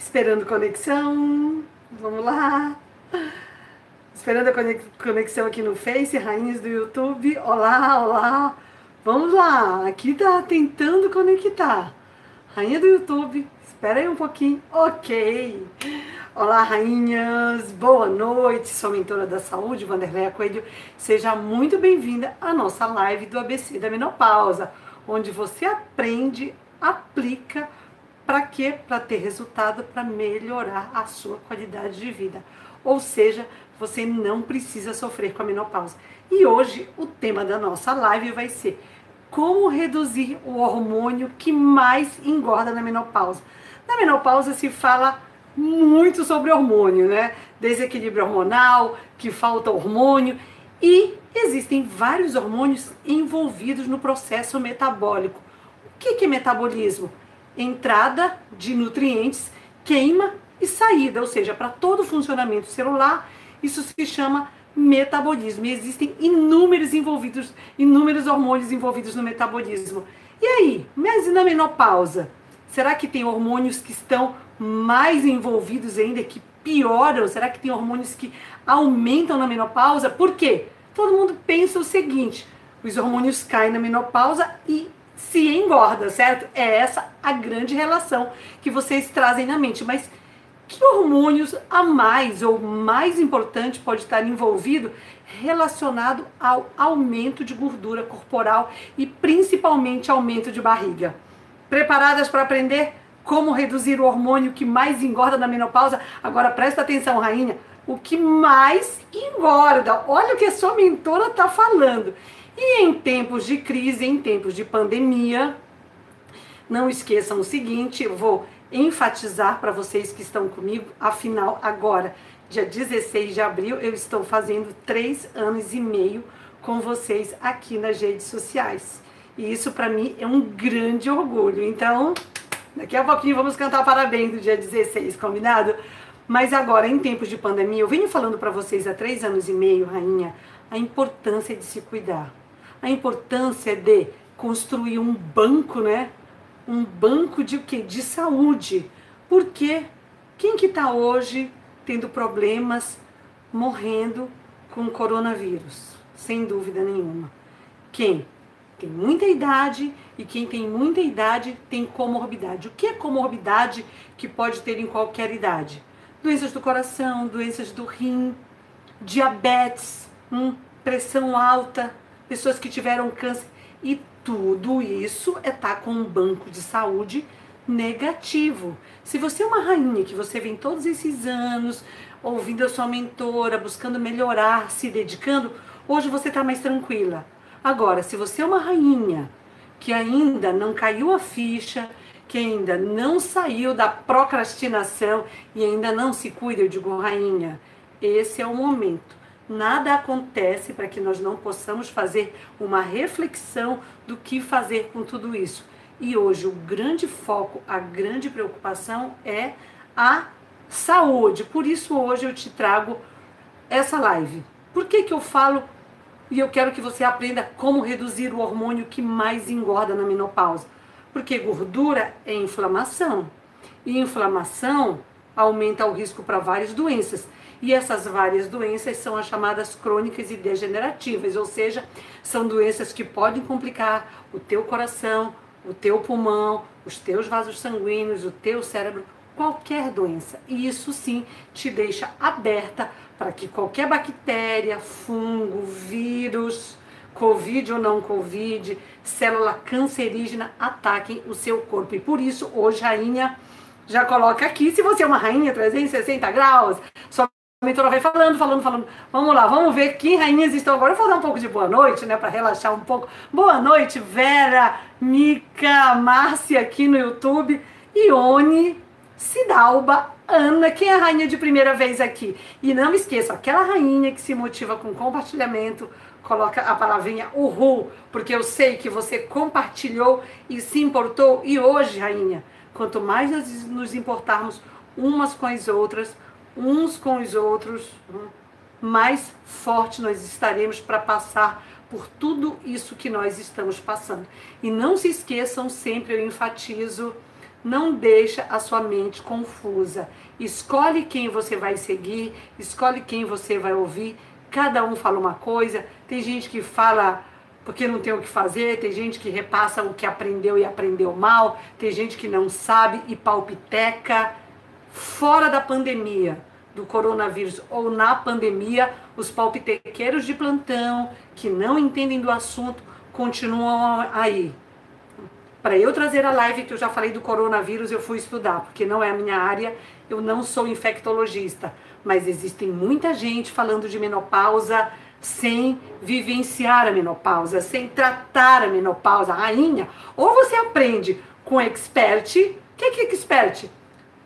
Esperando conexão. Vamos lá. Esperando a conexão aqui no Face, rainhas do YouTube. Olá, olá. Vamos lá. Aqui tá tentando conectar. Rainha do YouTube. Espera aí um pouquinho. Ok. Olá, rainhas. Boa noite. Sou mentora da saúde, Vanderleia Coelho. Seja muito bem-vinda à nossa live do ABC da menopausa, onde você aprende, aplica para quê? Para ter resultado, para melhorar a sua qualidade de vida. Ou seja, você não precisa sofrer com a menopausa. E hoje o tema da nossa live vai ser como reduzir o hormônio que mais engorda na menopausa. Na menopausa se fala muito sobre hormônio, né? Desequilíbrio hormonal, que falta hormônio e existem vários hormônios envolvidos no processo metabólico. O que é metabolismo? Entrada de nutrientes, queima e saída, ou seja, para todo o funcionamento celular, isso se chama metabolismo. E existem inúmeros envolvidos, inúmeros hormônios envolvidos no metabolismo. E aí, mas e na menopausa? Será que tem hormônios que estão mais envolvidos ainda, que pioram? Será que tem hormônios que aumentam na menopausa? Por quê? Todo mundo pensa o seguinte: os hormônios caem na menopausa e se engorda, certo? É essa a grande relação que vocês trazem na mente. Mas que hormônios a mais ou mais importante pode estar envolvido relacionado ao aumento de gordura corporal e principalmente aumento de barriga? Preparadas para aprender como reduzir o hormônio que mais engorda na menopausa? Agora presta atenção, rainha. O que mais engorda? Olha o que a sua mentora está falando. E em tempos de crise, em tempos de pandemia, não esqueçam o seguinte, eu vou enfatizar para vocês que estão comigo, afinal, agora, dia 16 de abril, eu estou fazendo três anos e meio com vocês aqui nas redes sociais. E isso para mim é um grande orgulho. Então, daqui a pouquinho vamos cantar parabéns do dia 16, combinado? Mas agora, em tempos de pandemia, eu venho falando para vocês há três anos e meio, rainha, a importância de se cuidar a importância de construir um banco, né? Um banco de quê? De saúde. Porque quem que está hoje tendo problemas, morrendo com coronavírus? Sem dúvida nenhuma. Quem? Tem muita idade e quem tem muita idade tem comorbidade. O que é comorbidade que pode ter em qualquer idade? Doenças do coração, doenças do rim, diabetes, hum, pressão alta, pessoas que tiveram câncer. E tudo isso é estar tá com um banco de saúde negativo. Se você é uma rainha que você vem todos esses anos ouvindo a sua mentora, buscando melhorar, se dedicando, hoje você está mais tranquila. Agora, se você é uma rainha que ainda não caiu a ficha, que ainda não saiu da procrastinação e ainda não se cuida, eu digo, rainha, esse é o momento nada acontece para que nós não possamos fazer uma reflexão do que fazer com tudo isso. E hoje o grande foco, a grande preocupação é a saúde. Por isso hoje eu te trago essa live. Por que, que eu falo e eu quero que você aprenda como reduzir o hormônio que mais engorda na menopausa? Porque gordura é inflamação. E inflamação aumenta o risco para várias doenças. E essas várias doenças são as chamadas crônicas e degenerativas, ou seja, são doenças que podem complicar o teu coração, o teu pulmão, os teus vasos sanguíneos, o teu cérebro, qualquer doença. E isso sim te deixa aberta para que qualquer bactéria, fungo, vírus, Covid ou não Covid, célula cancerígena ataquem o seu corpo. E por isso, hoje, rainha, já coloca aqui, se você é uma rainha 360 graus, sua a mentora vai falando, falando, falando. Vamos lá, vamos ver que rainhas estão agora. Eu vou dar um pouco de boa noite, né, para relaxar um pouco. Boa noite, Vera, Mica, Márcia aqui no YouTube, Ione, Cidalba, Ana, quem é a rainha de primeira vez aqui? E não esqueça, aquela rainha que se motiva com compartilhamento, coloca a palavrinha uhul, porque eu sei que você compartilhou e se importou. E hoje, rainha, quanto mais nós nos importarmos umas com as outras, uns com os outros, mais forte nós estaremos para passar por tudo isso que nós estamos passando. E não se esqueçam, sempre eu enfatizo, Não deixa a sua mente confusa. Escolhe quem você vai seguir, escolhe quem você vai ouvir. Cada um fala uma coisa. Tem gente que fala porque não tem o que fazer, tem gente que repassa o que aprendeu e aprendeu mal, tem gente que não sabe e palpiteca. Fora da pandemia, do coronavírus ou na pandemia, os palpitequeiros de plantão que não entendem do assunto continuam aí. Para eu trazer a live que eu já falei do coronavírus, eu fui estudar, porque não é a minha área, eu não sou infectologista, mas existem muita gente falando de menopausa sem vivenciar a menopausa, sem tratar a menopausa, rainha. Ou você aprende com expert, o que é expert?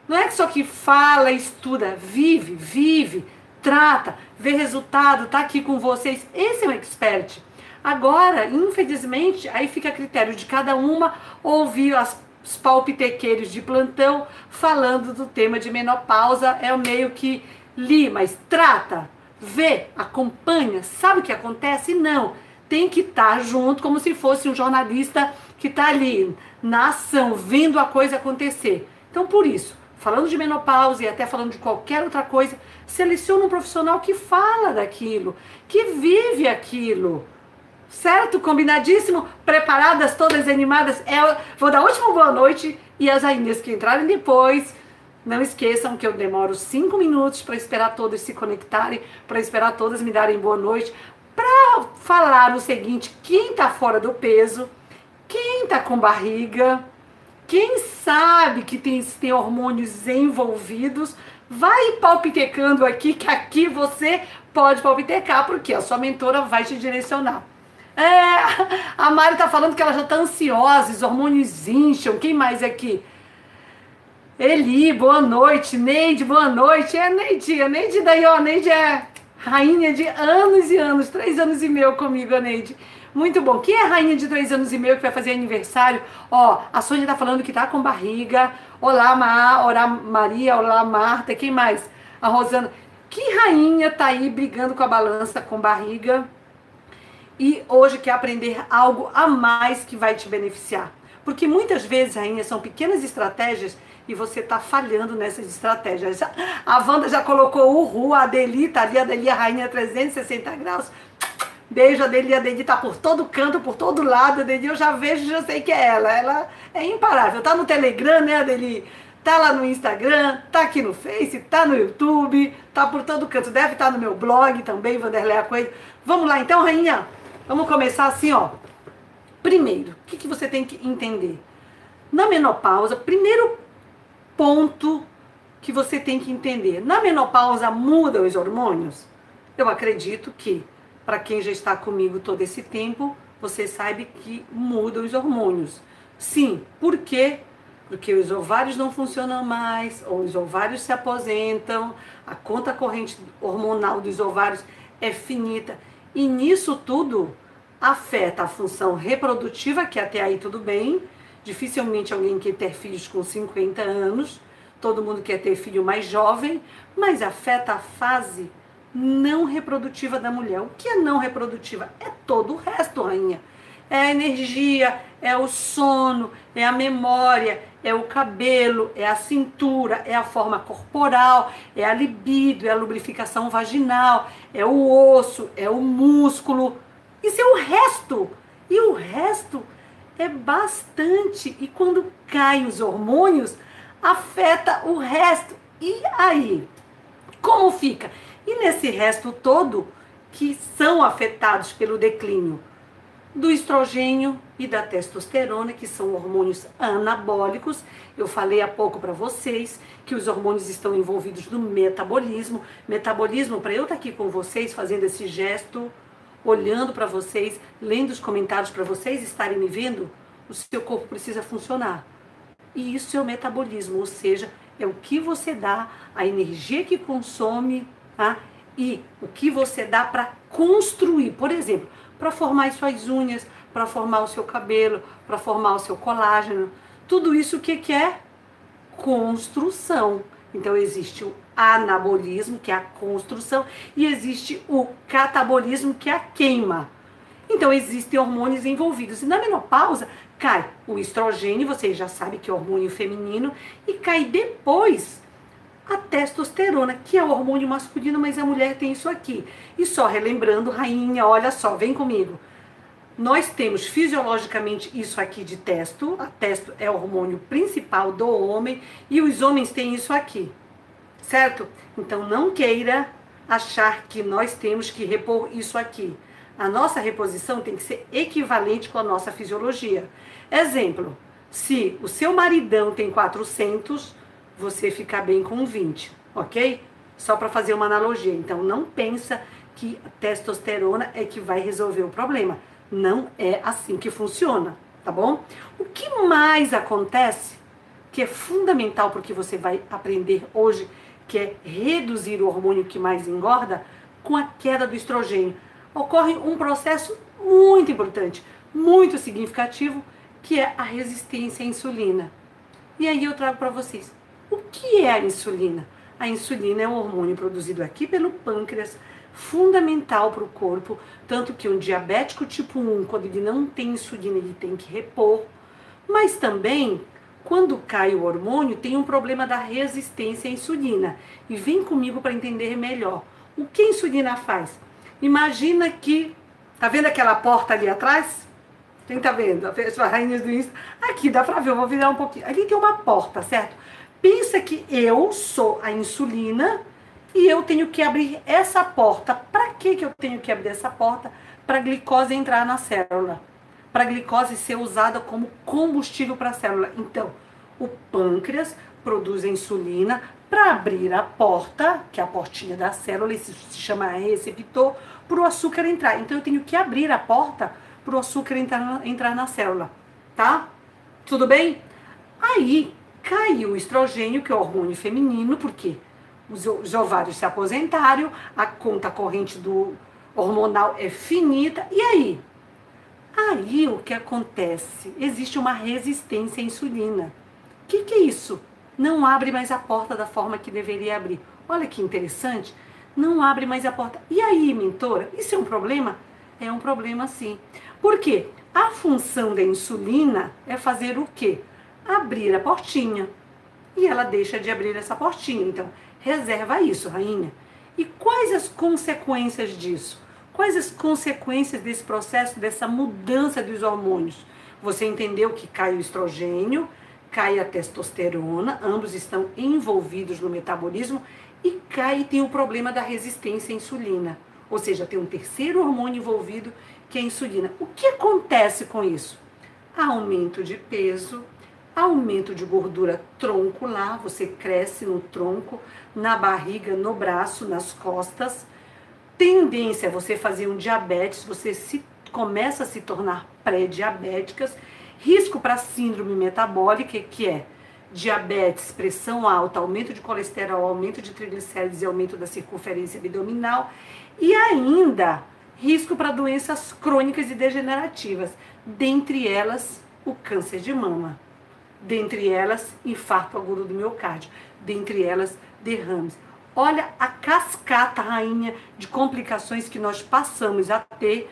Não é só que fala, estuda, vive, vive, trata, vê resultado, tá aqui com vocês. Esse é um expert. Agora, infelizmente, aí fica a critério de cada uma ouvir as, os palpitequeiros de plantão falando do tema de menopausa. É o meio que li, mas trata, vê, acompanha, sabe o que acontece? Não. Tem que estar tá junto, como se fosse um jornalista que está ali na ação, vendo a coisa acontecer. Então, por isso, falando de menopausa e até falando de qualquer outra coisa, seleciona um profissional que fala daquilo, que vive aquilo Certo? Combinadíssimo? Preparadas, todas animadas? É, vou dar a última boa noite e as rainhas que entrarem depois. Não esqueçam que eu demoro cinco minutos para esperar todas se conectarem, para esperar todas me darem boa noite, para falar o seguinte: quem está fora do peso, quem está com barriga, quem sabe que tem, tem hormônios envolvidos, vai palpitecando aqui, que aqui você pode palpitecar, porque a sua mentora vai te direcionar. É, a Mari tá falando que ela já tá ansiosa, os hormônios incham. Quem mais aqui? Eli, boa noite. Neide, boa noite. É, Neide, a Neide daí, ó, Neide é rainha de anos e anos, três anos e meio comigo, a Neide. Muito bom. Quem é rainha de três anos e meio que vai fazer aniversário? Ó, a Sônia tá falando que tá com barriga. Olá, Ma, olá, Maria, olá, Marta. Quem mais? A Rosana. Que rainha tá aí brigando com a balança com barriga? e hoje quer aprender algo a mais que vai te beneficiar. Porque muitas vezes, rainha, são pequenas estratégias e você está falhando nessas estratégias. A Wanda já colocou o Ru, a Adeli, tá ali, a Adeli, a rainha 360 graus. Beijo, a Adeli, a Adeli tá por todo canto, por todo lado, a Adeli eu já vejo, já sei que é ela. Ela é imparável. Tá no Telegram, né, Adeli? Tá lá no Instagram, tá aqui no Face, tá no YouTube, tá por todo canto. Deve estar tá no meu blog também, Vanderlei Coelho. Vamos lá então, rainha. Vamos começar assim, ó. Primeiro, o que, que você tem que entender? Na menopausa, primeiro ponto que você tem que entender. Na menopausa mudam os hormônios? Eu acredito que, para quem já está comigo todo esse tempo, você sabe que mudam os hormônios. Sim, por quê? Porque os ovários não funcionam mais, ou os ovários se aposentam, a conta corrente hormonal dos ovários é finita. E nisso tudo afeta a função reprodutiva, que até aí tudo bem. Dificilmente alguém quer ter filhos com 50 anos, todo mundo quer ter filho mais jovem, mas afeta a fase não reprodutiva da mulher. O que é não reprodutiva? É todo o resto, rainha. É a energia, é o sono, é a memória, é o cabelo, é a cintura, é a forma corporal, é a libido, é a lubrificação vaginal, é o osso, é o músculo. Isso é o resto. E o resto é bastante. E quando caem os hormônios, afeta o resto. E aí? Como fica? E nesse resto todo, que são afetados pelo declínio do estrogênio e da testosterona, que são hormônios anabólicos. Eu falei há pouco para vocês que os hormônios estão envolvidos no metabolismo. Metabolismo, para eu estar tá aqui com vocês fazendo esse gesto, olhando para vocês, lendo os comentários para vocês estarem me vendo, o seu corpo precisa funcionar. E isso é o metabolismo, ou seja, é o que você dá, a energia que consome, tá? E o que você dá para construir. Por exemplo, para formar as suas unhas, para formar o seu cabelo, para formar o seu colágeno. Tudo isso o que, que é? Construção. Então existe o anabolismo, que é a construção, e existe o catabolismo, que é a queima. Então existem hormônios envolvidos. E na menopausa cai o estrogênio, você já sabe que é hormônio feminino, e cai depois a testosterona, que é o hormônio masculino, mas a mulher tem isso aqui. E só relembrando, rainha, olha só, vem comigo. Nós temos fisiologicamente isso aqui de testo. A testo é o hormônio principal do homem e os homens têm isso aqui. Certo? Então não queira achar que nós temos que repor isso aqui. A nossa reposição tem que ser equivalente com a nossa fisiologia. Exemplo, se o seu maridão tem 400, você fica bem com 20, ok? Só para fazer uma analogia. Então não pensa que testosterona é que vai resolver o problema. Não é assim que funciona, tá bom? O que mais acontece, que é fundamental porque você vai aprender hoje, que é reduzir o hormônio que mais engorda, com a queda do estrogênio. Ocorre um processo muito importante, muito significativo, que é a resistência à insulina. E aí eu trago para vocês o que é a insulina? A insulina é um hormônio produzido aqui pelo pâncreas, fundamental para o corpo, tanto que um diabético tipo 1, quando ele não tem insulina, ele tem que repor. Mas também, quando cai o hormônio, tem um problema da resistência à insulina. E vem comigo para entender melhor. O que a insulina faz? Imagina que. Tá vendo aquela porta ali atrás? Quem tá vendo? As rainhas do Insta. Aqui, dá pra ver, eu vou virar um pouquinho. Ali tem uma porta, certo? Pensa que eu sou a insulina e eu tenho que abrir essa porta. Para que, que eu tenho que abrir essa porta? Para a glicose entrar na célula. Para a glicose ser usada como combustível para a célula. Então, o pâncreas produz a insulina para abrir a porta, que é a portinha da célula, isso se chama receptor, para o açúcar entrar. Então, eu tenho que abrir a porta para o açúcar entrar, entrar na célula. Tá? Tudo bem? Aí, caiu o estrogênio, que é o hormônio feminino, porque os ovários se aposentaram, a conta corrente do hormonal é finita. E aí? Aí o que acontece? Existe uma resistência à insulina. O que, que é isso? Não abre mais a porta da forma que deveria abrir. Olha que interessante. Não abre mais a porta. E aí, mentora, isso é um problema? É um problema sim. Por quê? A função da insulina é fazer o quê? Abrir a portinha. E ela deixa de abrir essa portinha. Então, reserva isso, rainha. E quais as consequências disso? Quais as consequências desse processo, dessa mudança dos hormônios? Você entendeu que cai o estrogênio, cai a testosterona, ambos estão envolvidos no metabolismo, e cai tem o problema da resistência à insulina. Ou seja, tem um terceiro hormônio envolvido, que é a insulina. O que acontece com isso? Aumento de peso, aumento de gordura troncular, você cresce no tronco, na barriga, no braço, nas costas. Tendência a você fazer um diabetes, você se, começa a se tornar pré-diabéticas. Risco para síndrome metabólica, que é diabetes, pressão alta, aumento de colesterol, aumento de triglicéridos e aumento da circunferência abdominal. E ainda risco para doenças crônicas e degenerativas, dentre elas o câncer de mama dentre elas infarto agudo do miocárdio, dentre elas derrames. Olha a cascata rainha de complicações que nós passamos a ter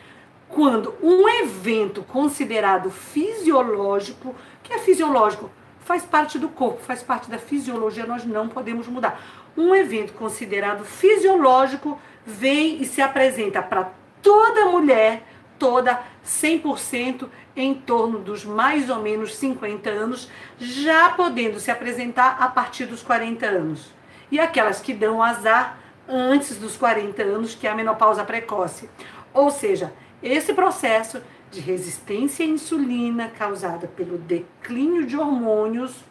quando um evento considerado fisiológico, que é fisiológico, faz parte do corpo, faz parte da fisiologia, nós não podemos mudar. Um evento considerado fisiológico vem e se apresenta para toda mulher, toda 100% em torno dos mais ou menos 50 anos, já podendo se apresentar a partir dos 40 anos. E aquelas que dão azar antes dos 40 anos, que é a menopausa precoce. Ou seja, esse processo de resistência à insulina causada pelo declínio de hormônios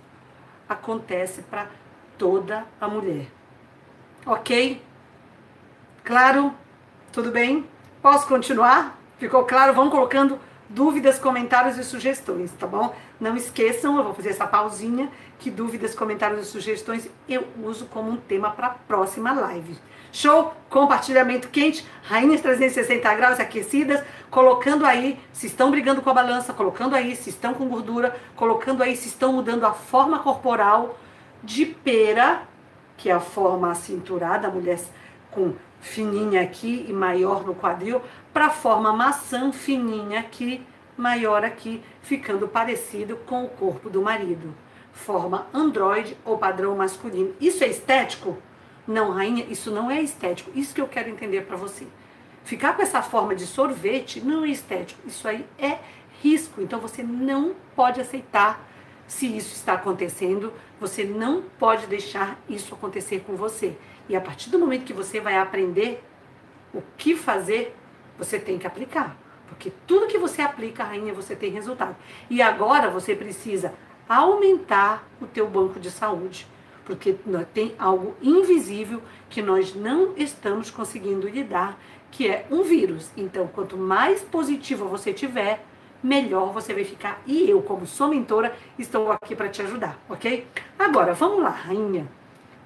acontece para toda a mulher. Ok? Claro? Tudo bem? Posso continuar? Ficou claro? Vão colocando dúvidas, comentários e sugestões, tá bom? Não esqueçam, eu vou fazer essa pausinha, que dúvidas, comentários e sugestões eu uso como um tema para a próxima live. Show? Compartilhamento quente, rainhas 360 graus aquecidas, colocando aí se estão brigando com a balança, colocando aí se estão com gordura, colocando aí se estão mudando a forma corporal de pera, que é a forma acinturada, a mulher com fininha aqui e maior no quadril, para a forma maçã fininha aqui, maior aqui, ficando parecido com o corpo do marido. Forma androide ou padrão masculino. Isso é estético? Não, rainha, isso não é estético. Isso que eu quero entender para você. Ficar com essa forma de sorvete não é estético. Isso aí é risco. Então você não pode aceitar se isso está acontecendo. Você não pode deixar isso acontecer com você. E a partir do momento que você vai aprender o que fazer, você tem que aplicar. Porque tudo que você aplica, rainha, você tem resultado. E agora você precisa aumentar o teu banco de saúde. Porque tem algo invisível que nós não estamos conseguindo lidar, que é um vírus. Então, quanto mais positivo você tiver, melhor você vai ficar. E eu, como sua mentora, estou aqui para te ajudar, ok? Agora, vamos lá, rainha.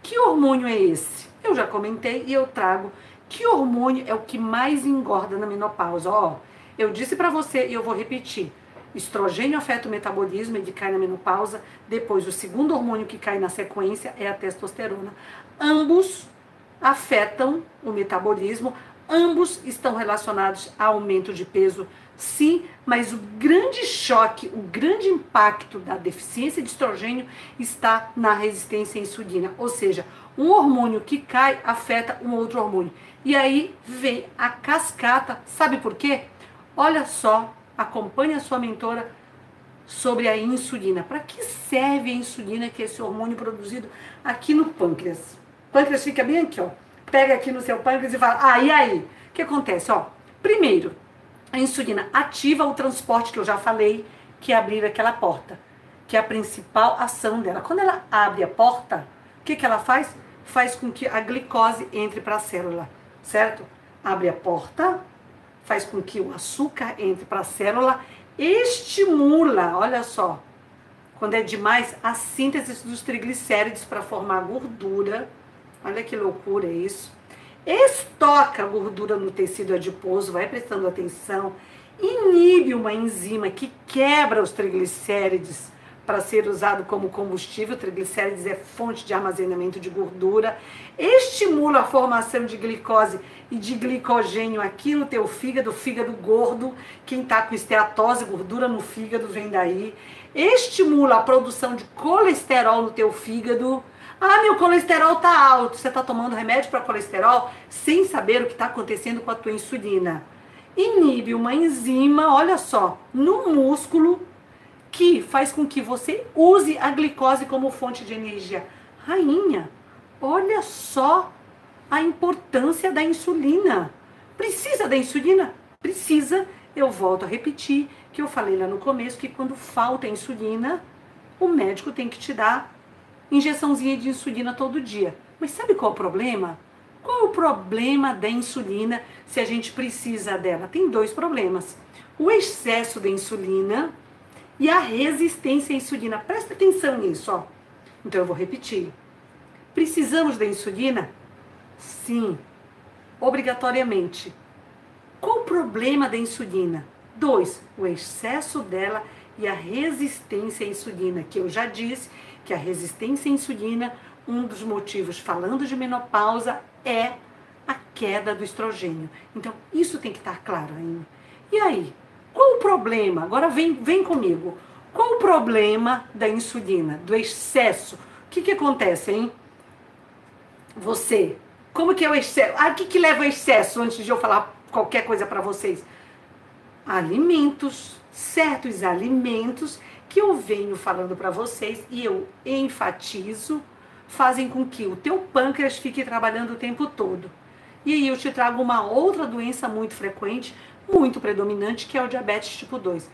Que hormônio é esse? Eu já comentei e eu trago. Que hormônio é o que mais engorda na menopausa? Ó, eu disse para você e eu vou repetir. Estrogênio afeta o metabolismo, ele cai na menopausa. Depois, o segundo hormônio que cai na sequência é a testosterona. Ambos afetam o metabolismo, ambos estão relacionados a aumento de peso Sim, mas o grande choque, o grande impacto da deficiência de estrogênio está na resistência à insulina. Ou seja, um hormônio que cai afeta um outro hormônio. E aí vem a cascata. Sabe por quê? Olha só, acompanhe a sua mentora sobre a insulina. Para que serve a insulina, que é esse hormônio produzido aqui no pâncreas? O pâncreas fica bem aqui, ó. Pega aqui no seu pâncreas e fala: "Ah, e aí? O que acontece, ó? Primeiro, a insulina ativa o transporte que eu já falei, que é abrir aquela porta, que é a principal ação dela. Quando ela abre a porta, o que, que ela faz? Faz com que a glicose entre para a célula, certo? Abre a porta, faz com que o açúcar entre para a célula, estimula, olha só, quando é demais, a síntese dos triglicéridos para formar gordura. Olha que loucura isso estoca a gordura no tecido adiposo, vai prestando atenção, inibe uma enzima que quebra os triglicérides para ser usado como combustível. Triglicérides é fonte de armazenamento de gordura, estimula a formação de glicose e de glicogênio aqui no teu fígado, fígado gordo. Quem está com esteatose, gordura no fígado, vem daí. Estimula a produção de colesterol no teu fígado ah, meu colesterol tá alto. Você está tomando remédio para colesterol sem saber o que está acontecendo com a tua insulina. Inibe uma enzima, olha só, no músculo que faz com que você use a glicose como fonte de energia. Rainha, olha só a importância da insulina. Precisa da insulina? Precisa. Eu volto a repetir que eu falei lá no começo que quando falta insulina, o médico tem que te dar injeçãozinha de insulina todo dia. Mas sabe qual é o problema? Qual é o problema da insulina se a gente precisa dela? Tem dois problemas. O excesso da insulina e a resistência à insulina. Presta atenção nisso, ó. Então eu vou repetir. Precisamos da insulina? Sim, obrigatoriamente. Qual o problema da insulina? Dois, o excesso dela e a resistência à insulina, que eu já disse que a resistência à insulina, um dos motivos, falando de menopausa, é a queda do estrogênio. Então, isso tem que estar claro ainda. E aí, qual o problema? Agora vem, vem comigo. Qual o problema da insulina, do excesso? O que, que acontece, hein? Você, como que é o excesso? Ah, o que, que leva ao excesso antes de eu falar qualquer coisa para vocês? Alimentos, certos alimentos que eu venho falando para vocês e eu enfatizo, fazem com que o teu pâncreas fique trabalhando o tempo todo. E aí eu te trago uma outra doença muito frequente, muito predominante, que é o diabetes tipo 2.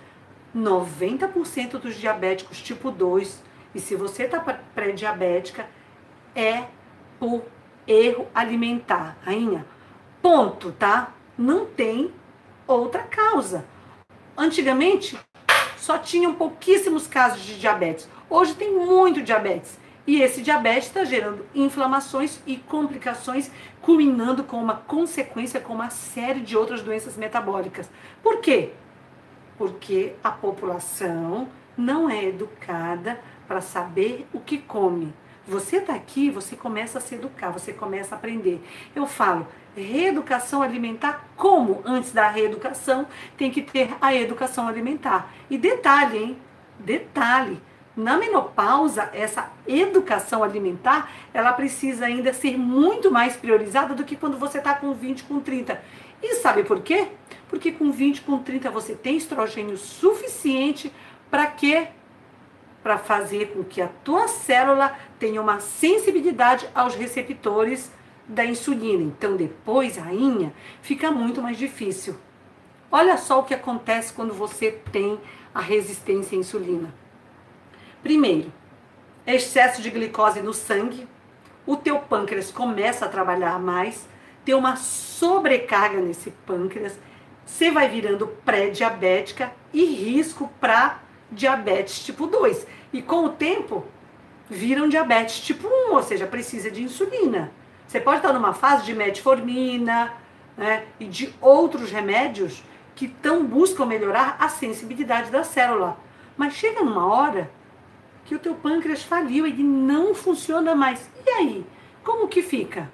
90% dos diabéticos tipo 2, e se você está pré-diabética, é por erro alimentar. Rainha, ponto, tá? Não tem outra causa. Antigamente, só tinham pouquíssimos casos de diabetes. Hoje tem muito diabetes. E esse diabetes está gerando inflamações e complicações, culminando com uma consequência com uma série de outras doenças metabólicas. Por quê? Porque a população não é educada para saber o que come, Você está aqui, você começa a se educar, você começa a aprender. Eu falo, reeducação alimentar, como antes da reeducação tem que ter a educação alimentar. E detalhe, hein? Detalhe. Na menopausa, essa educação alimentar, ela precisa ainda ser muito mais priorizada do que quando você está com 20, com 30. E sabe por quê? Porque com 20, com 30 você tem estrogênio suficiente para quê? Para fazer com que a tua célula tenha uma sensibilidade aos receptores da insulina. Então, depois, rainha, fica muito mais difícil. Olha só o que acontece quando você tem a resistência à insulina. Primeiro, excesso de glicose no sangue, o teu pâncreas começa a trabalhar mais, tem uma sobrecarga nesse pâncreas, você vai virando pré-diabética e risco para diabetes tipo 2. E com o tempo, viram diabetes tipo 1, ou seja, precisa de insulina. Você pode estar numa fase de metformina né, e de outros remédios que tão buscam melhorar a sensibilidade da célula. Mas chega numa hora que o teu pâncreas faliu, ele não funciona mais. E aí? Como que fica?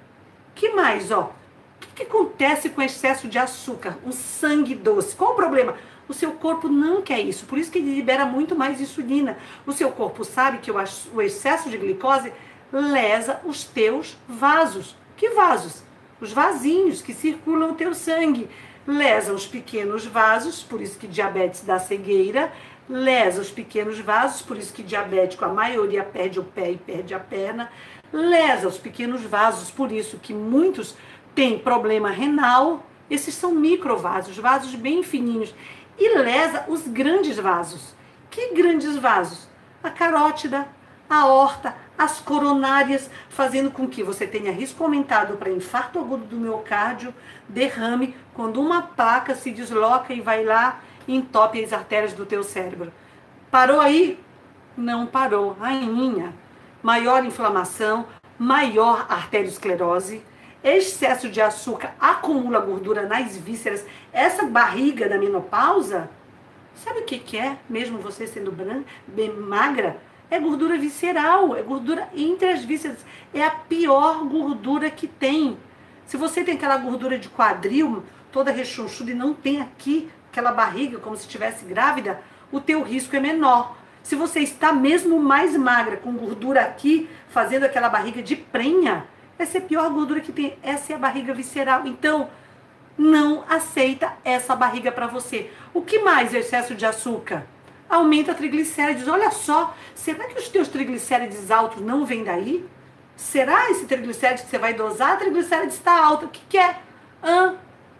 Que mais, ó? O que, que acontece com o excesso de açúcar? O sangue doce. Qual o problema? O seu corpo não quer isso, por isso que ele libera muito mais insulina. O seu corpo sabe que o excesso de glicose lesa os teus vasos. Que vasos? Os vasinhos que circulam o teu sangue. Lesa os pequenos vasos, por isso que diabetes dá cegueira. Lesa os pequenos vasos, por isso que diabético a maioria perde o pé e perde a perna. Lesa os pequenos vasos, por isso que muitos têm problema renal. Esses são microvasos, vasos bem fininhos. E lesa os grandes vasos. Que grandes vasos? A carótida, a aorta, as coronárias, fazendo com que você tenha risco aumentado para infarto agudo do miocárdio, derrame, quando uma placa se desloca e vai lá e entope as artérias do teu cérebro. Parou aí? Não parou. Rainha. Maior inflamação, maior arteriosclerose, excesso de açúcar acumula gordura nas vísceras. Essa barriga da menopausa, sabe o que, que é? Mesmo você sendo branca, bem magra, é gordura visceral, é gordura entre as vísceras. É a pior gordura que tem. Se você tem aquela gordura de quadril, toda rechonchuda e não tem aqui aquela barriga como se estivesse grávida, o teu risco é menor. Se você está mesmo mais magra, com gordura aqui, fazendo aquela barriga de prenha, essa é a pior gordura que tem. Essa é a barriga visceral. Então, não aceita essa barriga para você. O que mais é excesso de açúcar? aumenta triglicérides. Olha só, será que os teus triglicérides altos não vêm daí? Será esse triglicérides que você vai dosar? A triglicérides está alta. O que, que é? Ah,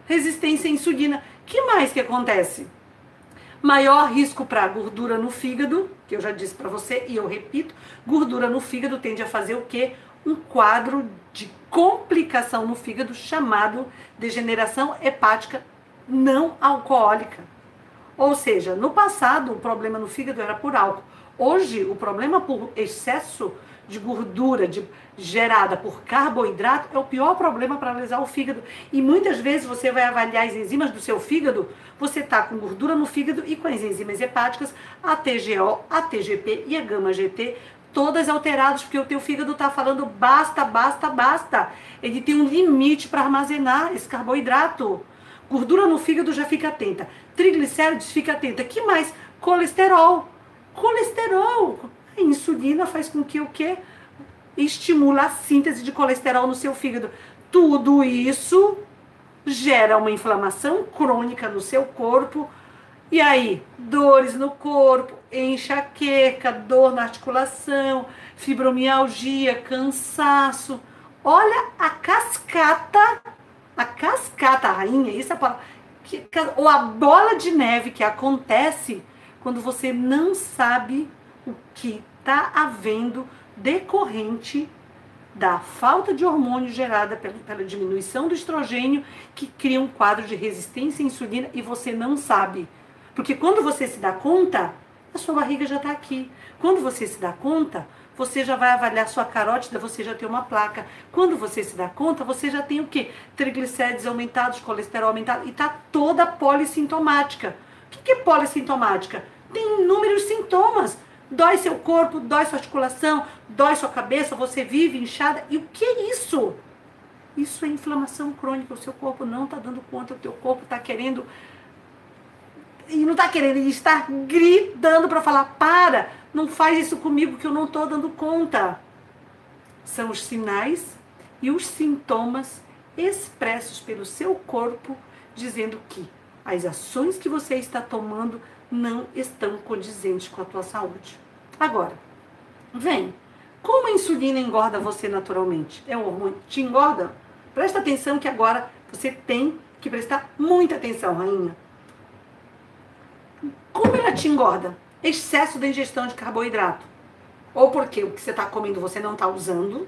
resistência à insulina. Que mais que acontece? Maior risco para gordura no fígado, que eu já disse para você e eu repito, gordura no fígado tende a fazer o quê? Um quadro de complicação no fígado chamado degeneração hepática não alcoólica. Ou seja, no passado o problema no fígado era por álcool. Hoje o problema por excesso de gordura de, gerada por carboidrato é o pior problema para analisar o fígado. E muitas vezes você vai avaliar as enzimas do seu fígado, você está com gordura no fígado e com as enzimas hepáticas, a TGO, a TGP e a gama-GT, todas alteradas, porque o teu fígado está falando basta, basta, basta. Ele tem um limite para armazenar esse carboidrato. Gordura no fígado já fica atenta. Triglicérides fica atenta. Que mais? Colesterol. Colesterol. A insulina faz com que o quê? Estimula a síntese de colesterol no seu fígado. Tudo isso gera uma inflamação crônica no seu corpo. E aí, dores no corpo, enxaqueca, dor na articulação, fibromialgia, cansaço. Olha a cascata a cascata rainha, isso é a palavra, que, ou a bola de neve que acontece quando você não sabe o que está havendo decorrente da falta de hormônio gerada pela, pela, diminuição do estrogênio, que cria um quadro de resistência à insulina e você não sabe. Porque quando você se dá conta, a sua barriga já está aqui. Quando você se dá conta, você já vai avaliar sua carótida, você já tem uma placa. Quando você se dá conta, você já tem o quê? Triglicérides aumentados, colesterol aumentado e está toda polissintomática. O que é polissintomática? Tem inúmeros sintomas. Dói seu corpo, dói sua articulação, dói sua cabeça, você vive inchada. E o que é isso? Isso é inflamação crônica. O seu corpo não está dando conta, o teu corpo está querendo. E não está querendo, ele está gritando para falar: para, não faz isso comigo que eu não estou dando conta. São os sinais e os sintomas expressos pelo seu corpo dizendo que as ações que você está tomando não estão condizentes com a tua saúde. Agora, vem. Como a insulina engorda você naturalmente? É um hormônio te engorda? Presta atenção que agora você tem que prestar muita atenção, rainha. Como ela te engorda? Excesso da ingestão de carboidrato. Ou porque o que você está comendo você não está usando,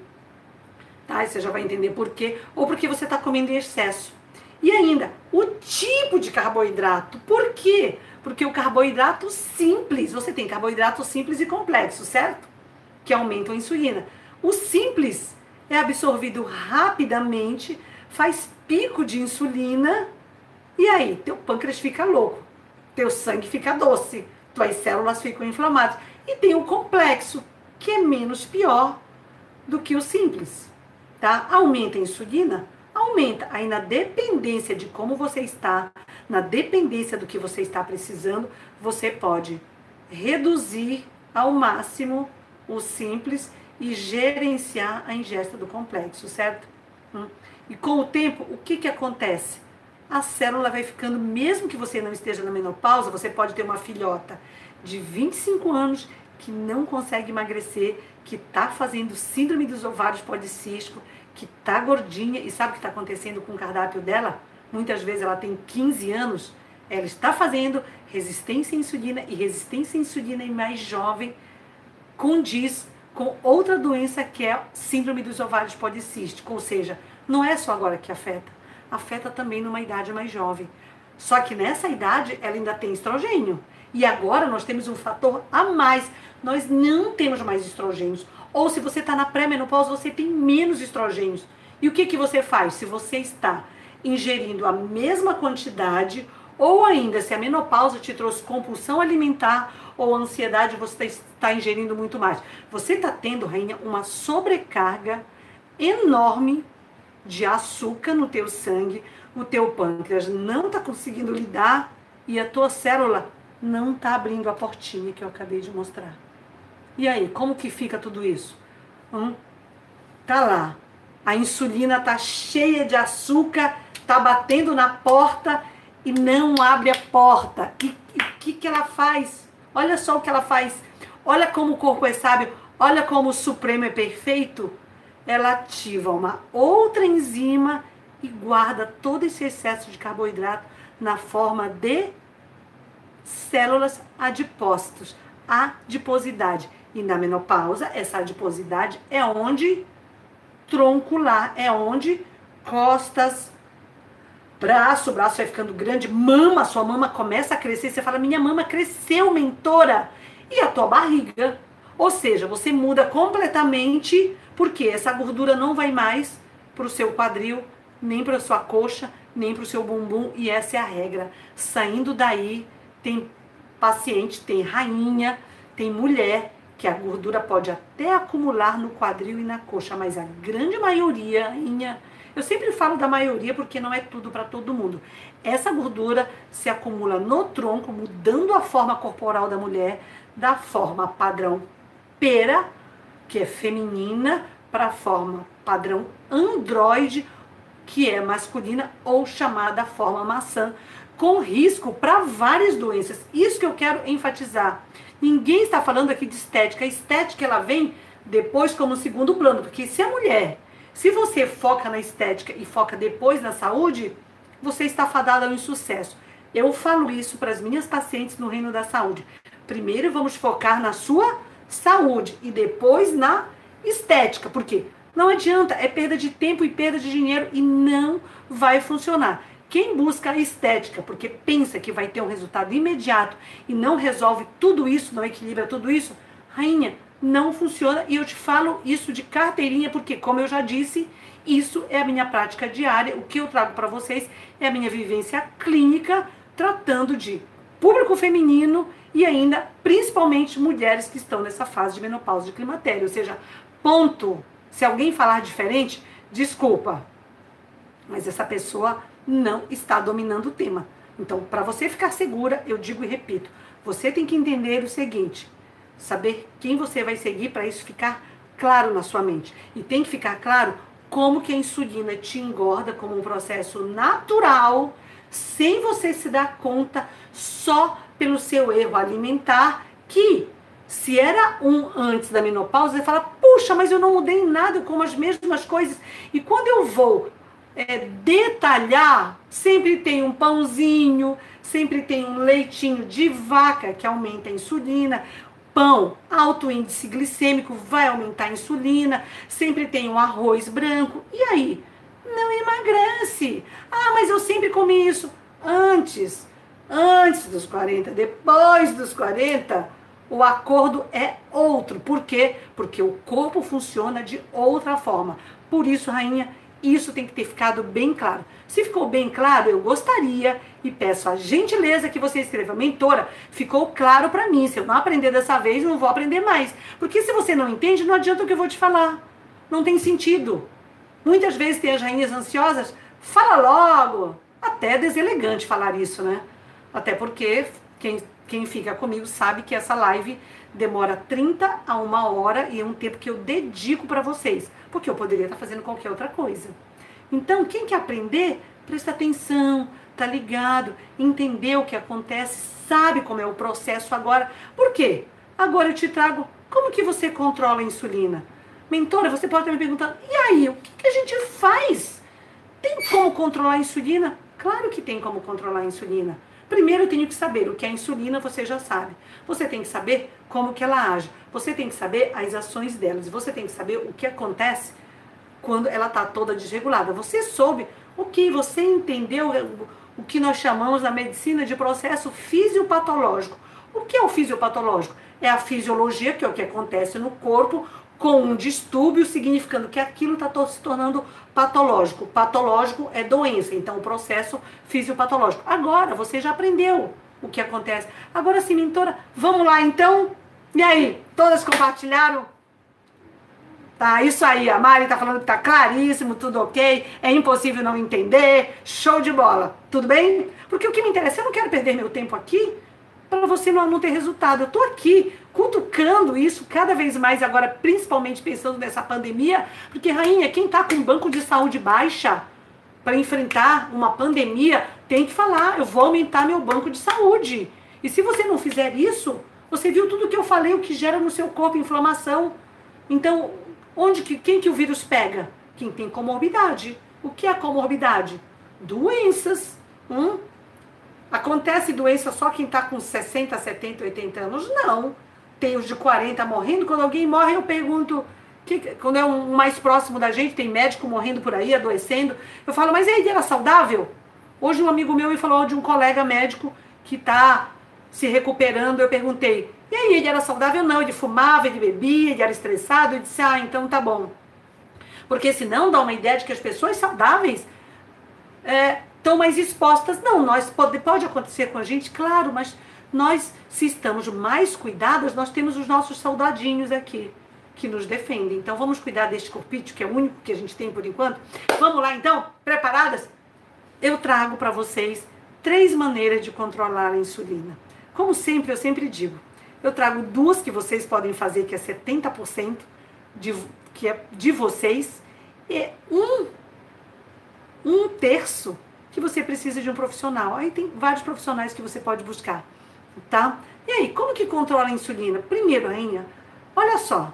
tá? E você já vai entender por quê. Ou porque você está comendo em excesso. E ainda, o tipo de carboidrato. Por quê? Porque o carboidrato simples, você tem carboidrato simples e complexo, certo? Que aumentam a insulina. O simples é absorvido rapidamente, faz pico de insulina e aí teu pâncreas fica louco, teu sangue fica doce, tuas células ficam inflamadas. E tem o complexo, que é menos pior do que o simples, tá? Aumenta a insulina, aumenta. Aí na dependência de como você está, na dependência do que você está precisando, você pode reduzir ao máximo o simples e gerenciar a ingesta do complexo, certo? Hum. E com o tempo, o que, que acontece? A célula vai ficando, mesmo que você não esteja na menopausa, você pode ter uma filhota de 25 anos que não consegue emagrecer, que está fazendo síndrome dos ovários policísticos, que está gordinha e sabe o que está acontecendo com o cardápio dela? Muitas vezes ela tem 15 anos, ela está fazendo resistência à insulina e resistência à insulina em mais jovem condiz com outra doença que é síndrome dos ovários policísticos, ou seja, não é só agora que afeta, afeta também numa idade mais jovem. Só que nessa idade ela ainda tem estrogênio. E agora nós temos um fator a mais. Nós não temos mais estrogênios. Ou se você está na pré-menopausa, você tem menos estrogênios. E o que, que você faz? Se você está ingerindo a mesma quantidade, ou ainda se a menopausa te trouxe compulsão alimentar ou ansiedade, você está ingerindo muito mais. Você está tendo, rainha, uma sobrecarga enorme de açúcar no teu sangue, o teu pâncreas não está conseguindo lidar e a tua célula não está abrindo a portinha que eu acabei de mostrar. E aí, como que fica tudo isso? Hum? Tá lá. A insulina tá cheia de açúcar, tá batendo na porta e não abre a porta. E o que, que ela faz? Olha só o que ela faz. Olha como o corpo é sábio. Olha como o Supremo é perfeito. Ela ativa uma outra enzima e guarda todo esse excesso de carboidrato na forma de células adipócitos, adiposidade. E na menopausa, essa adiposidade é onde troncular, é onde costas, braço, o braço vai ficando grande, mama, sua mama começa a crescer, você fala, minha mama cresceu, mentora, e a tua barriga. Ou seja, você muda completamente, porque essa gordura não vai mais para o seu quadril, nem para sua coxa, nem para o seu bumbum, e essa é a regra. Saindo daí, tem paciente, tem rainha, tem mulher que a gordura pode até acumular no quadril e na coxa, mas a grande maioria, eu sempre falo da maioria porque não é tudo para todo mundo. Essa gordura se acumula no tronco, mudando a forma corporal da mulher, da forma padrão pera, que é feminina, para a forma padrão androide, que é masculina, ou chamada forma maçã, com risco para várias doenças. Isso que eu quero enfatizar. Ninguém está falando aqui de estética. A estética ela vem depois como segundo plano, porque se a mulher, se você foca na estética e foca depois na saúde, você está fadada ao insucesso. Eu falo isso para as minhas pacientes no reino da saúde. Primeiro vamos focar na sua saúde e depois na estética, porque não adianta, é perda de tempo e perda de dinheiro e não vai funcionar. Quem busca a estética porque pensa que vai ter um resultado imediato e não resolve tudo isso, não equilibra tudo isso, rainha, não funciona. E eu te falo isso de carteirinha porque, como eu já disse, isso é a minha prática diária. O que eu trago para vocês é a minha vivência clínica tratando de público feminino e ainda, principalmente, mulheres que estão nessa fase de menopausa de climatério. Ou seja, ponto. Se alguém falar diferente, desculpa. Mas essa pessoa não está dominando o tema. Então, para você ficar segura, eu digo e repito, você tem que entender o seguinte: saber quem você vai seguir para isso ficar claro na sua mente. E tem que ficar claro como que a insulina te engorda como um processo natural, sem você se dar conta só pelo seu erro alimentar, que se era um antes da menopausa, você fala, puxa, mas eu não mudei nada, eu como as mesmas coisas. E quando eu vou é, detalhar, sempre tem um pãozinho, sempre tem um leitinho de vaca que aumenta a insulina, pão, alto índice glicêmico, vai aumentar a insulina, sempre tem um arroz branco. E aí? Não emagrece. Ah, mas eu sempre comi isso antes, antes dos 40, depois dos 40, o acordo é outro. Por quê? Porque o corpo funciona de outra forma. Por isso, rainha, isso tem que ter ficado bem claro. Se ficou bem claro, eu gostaria e peço a gentileza que você escreva, mentora, ficou claro para mim. Se eu não aprender dessa vez, não vou aprender mais. Porque se você não entende, não adianta o que eu vou te falar. Não tem sentido. Muitas vezes tem as rainhas ansiosas, fala logo. Até é deselegante falar isso, né? Até porque quem, quem fica comigo sabe que essa live demora 30 a uma hora e é um tempo que eu dedico para vocês porque eu poderia estar fazendo qualquer outra coisa. Então, quem quer aprender, presta atenção, tá ligado, entender o que acontece, sabe como é o processo agora. Por quê? Agora eu te trago como que você controla a insulina. Mentora, você pode estar me perguntando, e aí, o que, que a gente faz? Tem como controlar a insulina? Claro que tem como controlar a insulina. Primeiro eu tenho que saber o que é a insulina, você já sabe. Você tem que saber como que ela age. Você tem que saber as ações delas. Você tem que saber o que acontece quando ela está toda desregulada. Você soube o que você entendeu o que nós chamamos na medicina de processo fisiopatológico. O que é o fisiopatológico? É a fisiologia, que é o que acontece no corpo, com um distúrbio, significando que aquilo está se tornando patológico. Patológico é doença, então o processo fisiopatológico. Agora você já aprendeu o que acontece. Agora sim, mentora, vamos lá então? E aí, todas compartilharam? Tá, isso aí, a Mari tá falando que tá claríssimo, tudo ok, é impossível não entender, show de bola, tudo bem? Porque o que me interessa, eu não quero perder meu tempo aqui para você não, não ter resultado. Eu tô aqui cutucando isso cada vez mais agora, principalmente pensando nessa pandemia, porque, rainha, quem tá com banco de saúde baixa para enfrentar uma pandemia, tem que falar, eu vou aumentar meu banco de saúde. E se você não fizer isso, você viu tudo que eu falei, o que gera no seu corpo inflamação. Então, onde que quem que o vírus pega? Quem tem comorbidade. O que é comorbidade? Doenças. Hum? Acontece doença só quem está com 60, 70, 80 anos? Não. Tem os de 40 morrendo. Quando alguém morre, eu pergunto. Que, quando é um mais próximo da gente, tem médico morrendo por aí, adoecendo. Eu falo, mas aí, era saudável? Hoje um amigo meu me falou de um colega médico que está se recuperando, eu perguntei, e aí, ele era saudável? Não, ele fumava, ele bebia, ele era estressado, eu disse, ah, então tá bom. Porque senão dá uma ideia de que as pessoas saudáveis estão é, mais expostas. Não, nós pode, pode acontecer com a gente, claro, mas nós, se estamos mais cuidadas, nós temos os nossos soldadinhos aqui que nos defendem. Então vamos cuidar deste corpite, que é o único que a gente tem por enquanto. Vamos lá então? Preparadas? Eu trago para vocês três maneiras de controlar a insulina. Como sempre, eu sempre digo, eu trago duas que vocês podem fazer, que é 70% de, que é de vocês, e um, um terço que você precisa de um profissional. Aí tem vários profissionais que você pode buscar, tá? E aí, como que controla a insulina? Primeiro, rainha, olha só,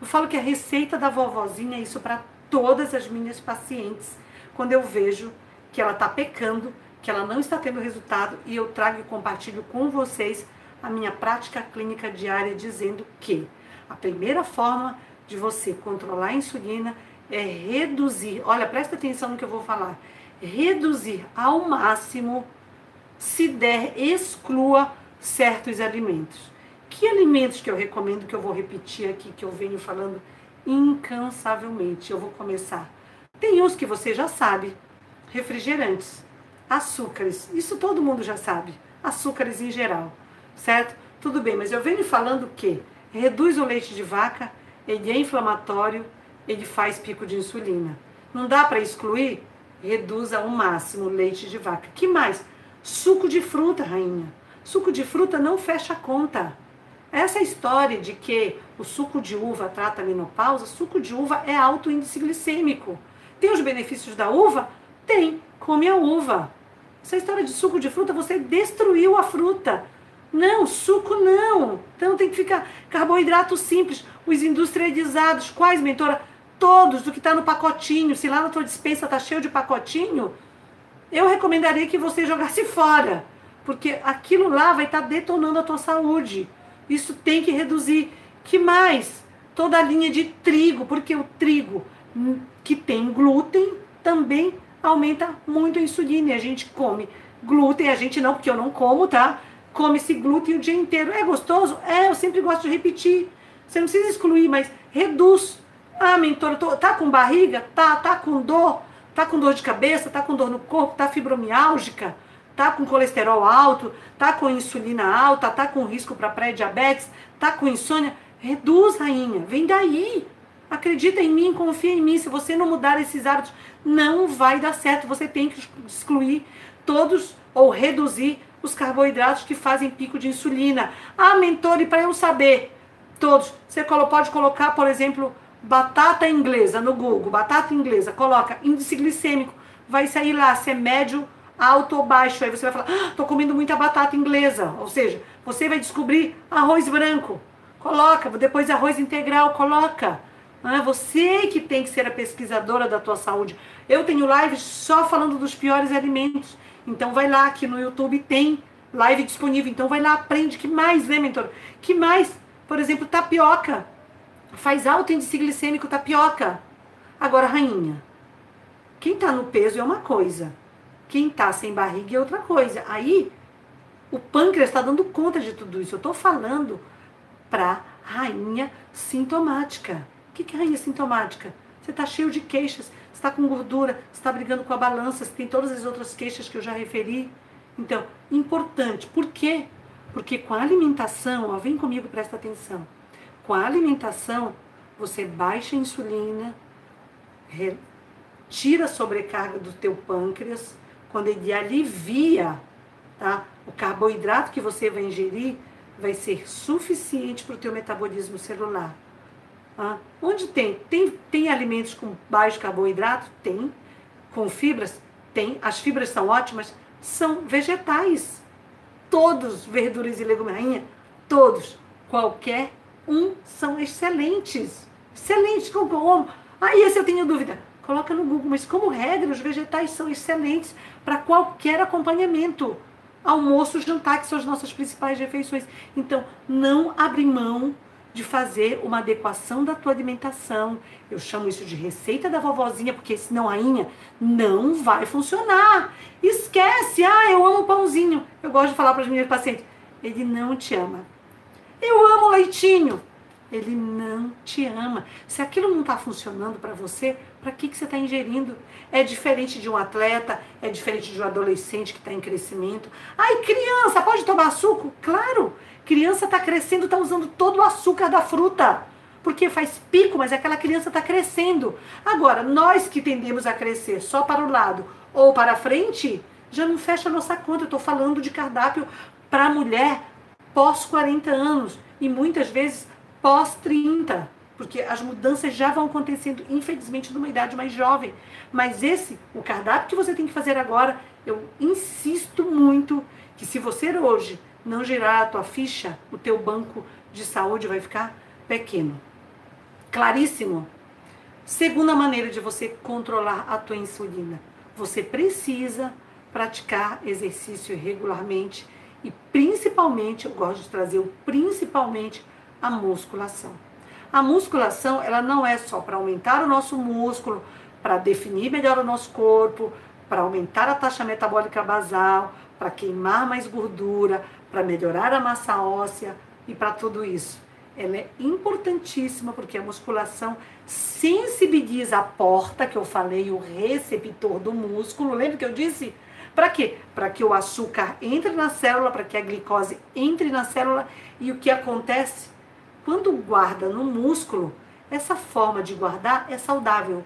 eu falo que a receita da vovozinha é isso para todas as minhas pacientes, quando eu vejo que ela está pecando que ela não está tendo resultado e eu trago e compartilho com vocês a minha prática clínica diária dizendo que a primeira forma de você controlar a insulina é reduzir, olha, presta atenção no que eu vou falar, reduzir ao máximo, se der, exclua certos alimentos. Que alimentos que eu recomendo que eu vou repetir aqui, que eu venho falando incansavelmente? Eu vou começar. Tem uns que você já sabe, refrigerantes açúcares. Isso todo mundo já sabe. açúcares em geral, certo? Tudo bem, mas eu venho falando que reduz o leite de vaca, ele é inflamatório, ele faz pico de insulina. Não dá para excluir? Reduza ao máximo o leite de vaca. Que mais? Suco de fruta, rainha. Suco de fruta não fecha a conta. Essa história de que o suco de uva trata a menopausa, suco de uva é alto índice glicêmico. Tem os benefícios da uva? Tem. Come a uva. Essa história de suco de fruta, você destruiu a fruta. Não, suco não. Então tem que ficar carboidrato simples. Os industrializados, quais, mentora? Todos, do que está no pacotinho. Se lá na tua dispensa está cheio de pacotinho, eu recomendaria que você jogasse fora. Porque aquilo lá vai estar tá detonando a tua saúde. Isso tem que reduzir. Que mais? Toda a linha de trigo, porque o trigo que tem glúten também aumenta muito a insulina. E a gente come glúten, a gente não, porque eu não como, tá? Come esse glúten o dia inteiro. É gostoso? É, eu sempre gosto de repetir. Você não precisa excluir, mas reduz. Ah, mentora, tô, tá com barriga? Tá, tá com dor? Tá com dor de cabeça? Tá com dor no corpo? Tá fibromiálgica? Tá com colesterol alto? Tá com insulina alta? Tá com risco para pré-diabetes? Tá com insônia? Reduz, rainha. Vem daí. Acredita em mim, confia em mim. Se você não mudar esses hábitos, não vai dar certo. Você tem que excluir todos ou reduzir os carboidratos que fazem pico de insulina. Ah, mentor, e para eu saber, todos, você pode colocar, por exemplo, batata inglesa no Google, batata inglesa, coloca índice glicêmico, vai sair lá se é médio, alto ou baixo. Aí você vai falar, ah, tô comendo muita batata inglesa. Ou seja, você vai descobrir arroz branco, coloca, depois arroz integral, coloca. Ah, você que tem que ser a pesquisadora da tua saúde. Eu tenho lives só falando dos piores alimentos. Então vai lá, que no YouTube tem live disponível. Então vai lá, aprende. Que mais, né, mentor? Que mais? Por exemplo, tapioca. Faz alto índice glicêmico tapioca. Agora, rainha. Quem tá no peso é uma coisa. Quem tá sem barriga é outra coisa. Aí, o pâncreas está dando conta de tudo isso. Eu tô falando pra rainha sintomática que, que é rainha sintomática? Você está cheio de queixas, está com gordura, está brigando com a balança, tem todas as outras queixas que eu já referi. Então, importante. Por quê? Porque com a alimentação, ó, vem comigo, presta atenção. Com a alimentação, você baixa a insulina, tira a sobrecarga do teu pâncreas, quando ele alivia, tá? O carboidrato que você vai ingerir vai ser suficiente para o teu metabolismo celular. Ah, onde tem? tem? Tem alimentos com baixo carboidrato? Tem. Com fibras? Tem. As fibras são ótimas? São vegetais. Todos, verduras e legumes, rainha, todos, qualquer um, são excelentes. Excelentes. Como, ah, esse eu tenho dúvida. Coloca no Google, mas como regra, os vegetais são excelentes para qualquer acompanhamento. Almoço, jantar, que são as nossas principais refeições. Então, não abre mão de fazer uma adequação da tua alimentação. Eu chamo isso de receita da vovozinha, porque senão, rainha, não vai funcionar. Esquece, ah, eu amo pãozinho. Eu gosto de falar para as minhas pacientes, ele não te ama. Eu amo leitinho. Ele não te ama. Se aquilo não está funcionando para você, para que, que você está ingerindo? É diferente de um atleta, é diferente de um adolescente que está em crescimento. Ai, criança, pode tomar suco? Claro! Criança está crescendo, está usando todo o açúcar da fruta. Porque faz pico, mas aquela criança está crescendo. Agora, nós que tendemos a crescer só para o lado ou para a frente, já não fecha a nossa conta. Eu estou falando de cardápio para mulher pós 40 anos e muitas vezes pós 30, porque as mudanças já vão acontecendo, infelizmente, numa idade mais jovem. Mas esse, o cardápio que você tem que fazer agora, eu insisto muito que se você hoje não girar a tua ficha, o teu banco de saúde vai ficar pequeno. Claríssimo? Segunda maneira de você controlar a tua insulina. Você precisa praticar exercício regularmente e principalmente, eu gosto de trazer o principalmente a musculação. A musculação, ela não é só para aumentar o nosso músculo, para definir melhor o nosso corpo, para aumentar a taxa metabólica basal, para queimar mais gordura, para melhorar a massa óssea e para tudo isso. Ela é importantíssima porque a musculação sensibiliza a porta que eu falei, o receptor do músculo. Lembra que eu disse? Para quê? Para que o açúcar entre na célula, para que a glicose entre na célula. E o que acontece? Quando guarda no músculo, essa forma de guardar é saudável.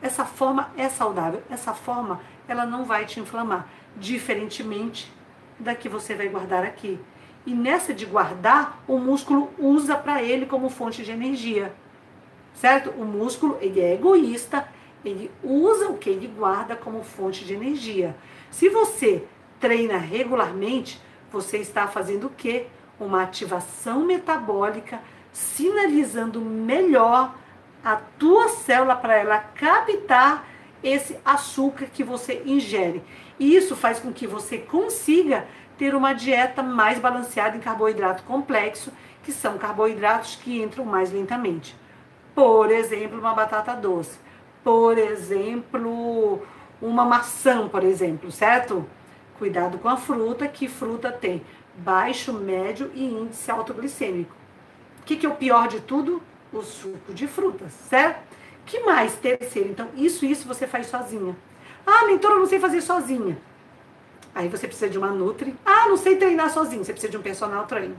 Essa forma é saudável. Essa forma, ela não vai te inflamar. Diferentemente da que você vai guardar aqui. E nessa de guardar, o músculo usa para ele como fonte de energia. Certo? O músculo, ele é egoísta, ele usa o que ele guarda como fonte de energia. Se você treina regularmente, você está fazendo o quê? Uma ativação metabólica, sinalizando melhor a tua célula para ela captar esse açúcar que você ingere. E isso faz com que você consiga ter uma dieta mais balanceada em carboidrato complexo, que são carboidratos que entram mais lentamente. Por exemplo, uma batata doce. Por exemplo, uma maçã, por exemplo, certo? Cuidado com a fruta, que fruta tem baixo, médio e índice autoglicêmico. O que, que é o pior de tudo? O suco de frutas, certo? que mais? Terceiro, então, isso, isso você faz sozinha. Ah, mentora, eu não sei fazer sozinha. Aí você precisa de uma Nutri. Ah, não sei treinar sozinho. Você precisa de um personal trainer.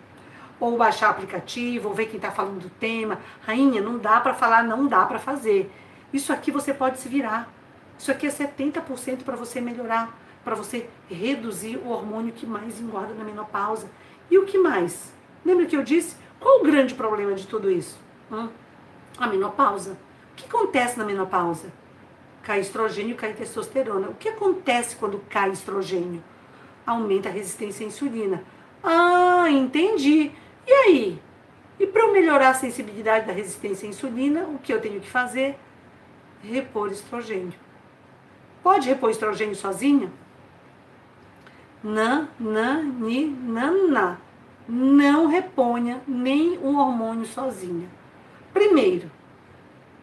Ou baixar aplicativo, ou ver quem está falando do tema. Rainha, não dá para falar, não dá para fazer. Isso aqui você pode se virar. Isso aqui é 70% para você melhorar, para você reduzir o hormônio que mais engorda na menopausa. E o que mais? Lembra que eu disse? Qual o grande problema de tudo isso? Hum? A menopausa. O que acontece na menopausa? Cai estrogênio, cai testosterona. O que acontece quando cai estrogênio? Aumenta a resistência à insulina. Ah, entendi. E aí? E para eu melhorar a sensibilidade da resistência à insulina, o que eu tenho que fazer? Repor estrogênio. Pode repor estrogênio sozinha? Não, não, ni, não, não. Não reponha nem um hormônio sozinha. Primeiro,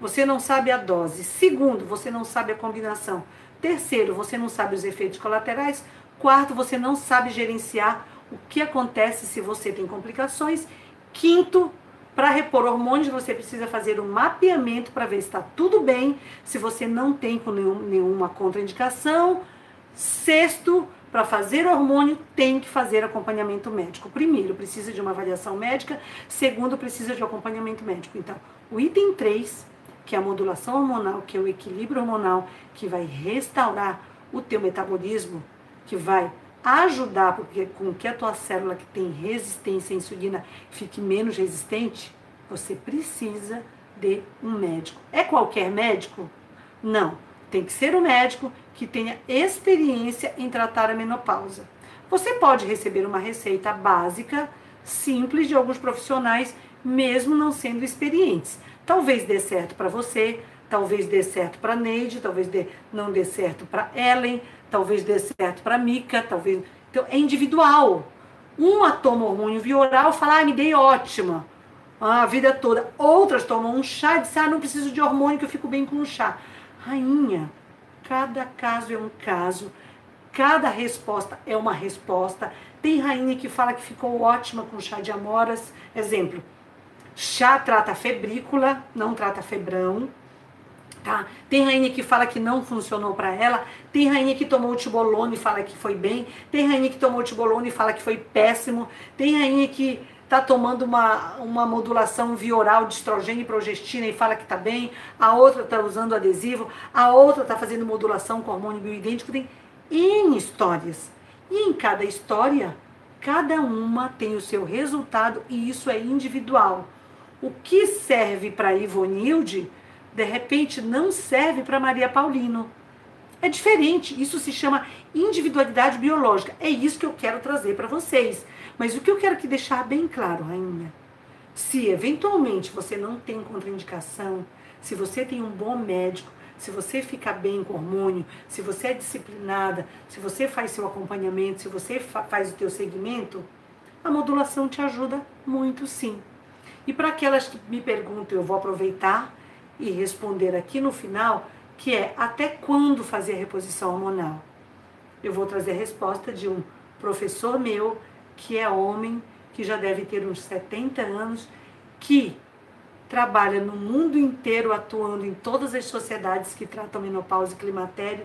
você não sabe a dose. Segundo, você não sabe a combinação. Terceiro, você não sabe os efeitos colaterais. Quarto, você não sabe gerenciar o que acontece se você tem complicações. Quinto, para repor hormônios, você precisa fazer um mapeamento para ver se está tudo bem, se você não tem com nenhum, nenhuma contraindicação. Sexto, para fazer hormônio, tem que fazer acompanhamento médico. Primeiro, precisa de uma avaliação médica. Segundo, precisa de acompanhamento médico. Então, o item 3, que é a modulação hormonal, que é o equilíbrio hormonal, que vai restaurar o teu metabolismo, que vai ajudar porque com que a tua célula que tem resistência à insulina fique menos resistente, você precisa de um médico. É qualquer médico? Não. Tem que ser um médico que tenha experiência em tratar a menopausa. Você pode receber uma receita básica, simples de alguns profissionais, mesmo não sendo experientes. Talvez dê certo para você, talvez dê certo para Neide, talvez dê, não dê certo para Ellen, talvez dê certo para Mica, talvez. Então, é individual. Uma toma hormônio via oral fala, ah, me dei ótima a vida toda. Outras tomam um chá e dizem, ah, não preciso de hormônio que eu fico bem com um chá. Rainha, cada caso é um caso, cada resposta é uma resposta. Tem rainha que fala que ficou ótima com chá de amoras. Exemplo, chá trata febrícula, não trata febrão. Tá? Tem rainha que fala que não funcionou para ela, tem rainha que tomou o tibolone e fala que foi bem, tem rainha que tomou o tibolone e fala que foi péssimo, tem rainha que está tomando uma, uma modulação via oral de estrogênio e progestina e fala que está bem, a outra está usando adesivo, a outra está fazendo modulação com hormônio bioidêntico, tem N histórias. E em cada história, cada uma tem o seu resultado e isso é individual. O que serve para Ivonilde de repente não serve para Maria Paulino. É diferente, isso se chama individualidade biológica. É isso que eu quero trazer para vocês. Mas o que eu quero que deixar bem claro, rainha, se eventualmente você não tem contraindicação, se você tem um bom médico, se você fica bem com hormônio, se você é disciplinada, se você faz seu acompanhamento, se você fa faz o teu segmento, a modulação te ajuda muito sim. E para aquelas que me perguntam, eu vou aproveitar e responder aqui no final, que é até quando fazer a reposição hormonal? Eu vou trazer a resposta de um professor meu, que é homem, que já deve ter uns 70 anos, que trabalha no mundo inteiro atuando em todas as sociedades que tratam menopausa e climatério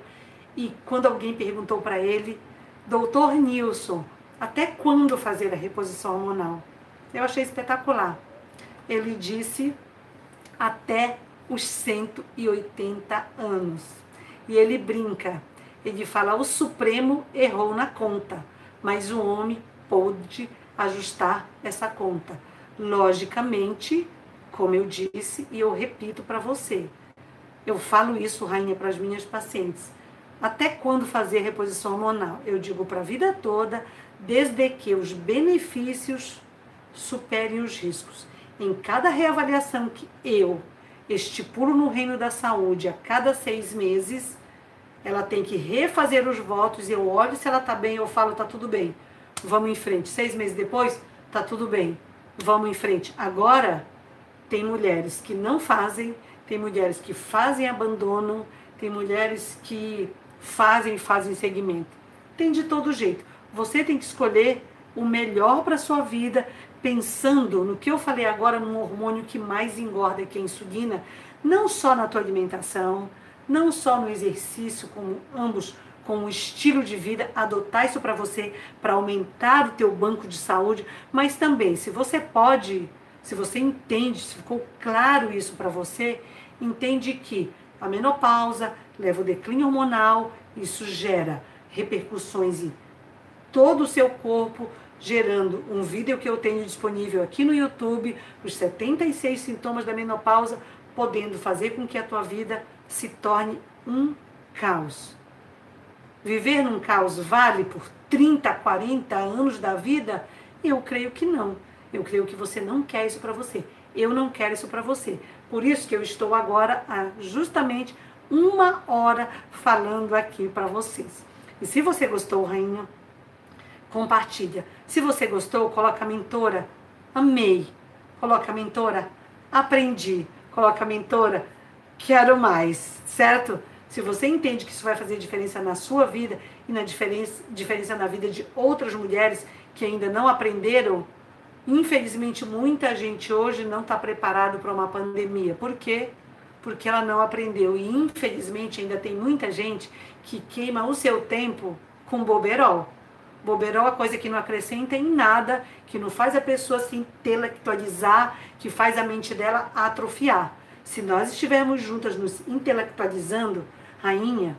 E quando alguém perguntou para ele, doutor Nilson, até quando fazer a reposição hormonal? Eu achei espetacular. Ele disse até os 180 anos. E ele brinca, ele fala: o Supremo errou na conta, mas o homem pôde ajustar essa conta. Logicamente, como eu disse e eu repito para você, eu falo isso, rainha, para as minhas pacientes. Até quando fazer reposição hormonal? Eu digo para a vida toda, desde que os benefícios superem os riscos. Em cada reavaliação que eu estipulo no reino da saúde a cada seis meses, ela tem que refazer os votos. Eu olho se ela está bem, eu falo, está tudo bem. Vamos em frente. Seis meses depois, está tudo bem. Vamos em frente. Agora, tem mulheres que não fazem, tem mulheres que fazem abandonam, tem mulheres que fazem e fazem segmento. Tem de todo jeito. Você tem que escolher o melhor para sua vida, pensando no que eu falei agora, no hormônio que mais engorda, que é a insulina, não só na tua alimentação, não só no exercício, como ambos com o estilo de vida, adotar isso para você, para aumentar o teu banco de saúde, mas também, se você pode, se você entende, se ficou claro isso para você, entende que a menopausa leva o declínio hormonal, isso gera repercussões em todo o seu corpo, gerando um vídeo que eu tenho disponível aqui no YouTube, os 76 sintomas da menopausa, podendo fazer com que a tua vida se torne um caos. Viver num caos vale por 30, 40 anos da vida? Eu creio que não. Eu creio que você não quer isso para você. Eu não quero isso para você. Por isso que eu estou agora há justamente uma hora falando aqui para vocês. E se você gostou, rainha, compartilha. Se você gostou, coloca mentora. Amei. Coloca mentora. Aprendi. Coloca mentora. Quero mais, certo? Se você entende que isso vai fazer diferença na sua vida e na diferença, diferença na vida de outras mulheres que ainda não aprenderam, infelizmente muita gente hoje não está preparado para uma pandemia. Por quê? Porque ela não aprendeu. E infelizmente ainda tem muita gente que queima o seu tempo com boberol. Boberol é coisa que não acrescenta em nada, que não faz a pessoa se intelectualizar, que faz a mente dela atrofiar. Se nós estivermos juntas nos intelectualizando, rainha,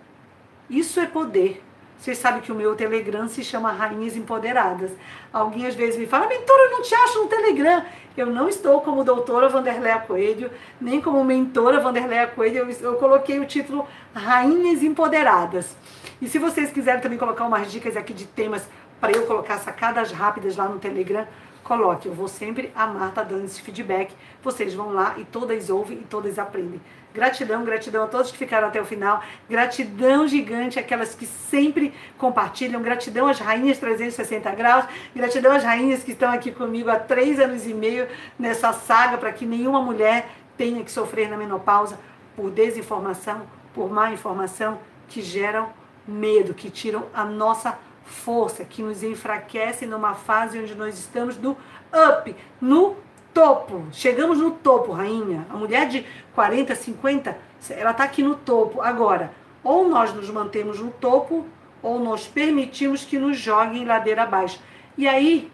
isso é poder. Vocês sabem que o meu Telegram se chama Rainhas Empoderadas. Alguém às vezes me fala, mentora, eu não te acho no Telegram. Eu não estou como doutora Vanderleia Coelho, nem como mentora Vanderleia Coelho. Eu, eu coloquei o título Rainhas Empoderadas. E se vocês quiserem também colocar umas dicas aqui de temas para eu colocar sacadas rápidas lá no Telegram, coloque. Eu vou sempre amar estar tá dando esse feedback. Vocês vão lá e todas ouvem e todas aprendem. Gratidão, gratidão a todos que ficaram até o final. Gratidão gigante àquelas que sempre compartilham. Gratidão às rainhas 360 graus. Gratidão às rainhas que estão aqui comigo há três anos e meio nessa saga para que nenhuma mulher tenha que sofrer na menopausa por desinformação, por má informação que geram medo, que tiram a nossa força, que nos enfraquece numa fase onde nós estamos no up, no topo. Chegamos no topo, rainha. A mulher de 40, 50, ela está aqui no topo. Agora, ou nós nos mantemos no topo, ou nós permitimos que nos joguem ladeira abaixo. E aí,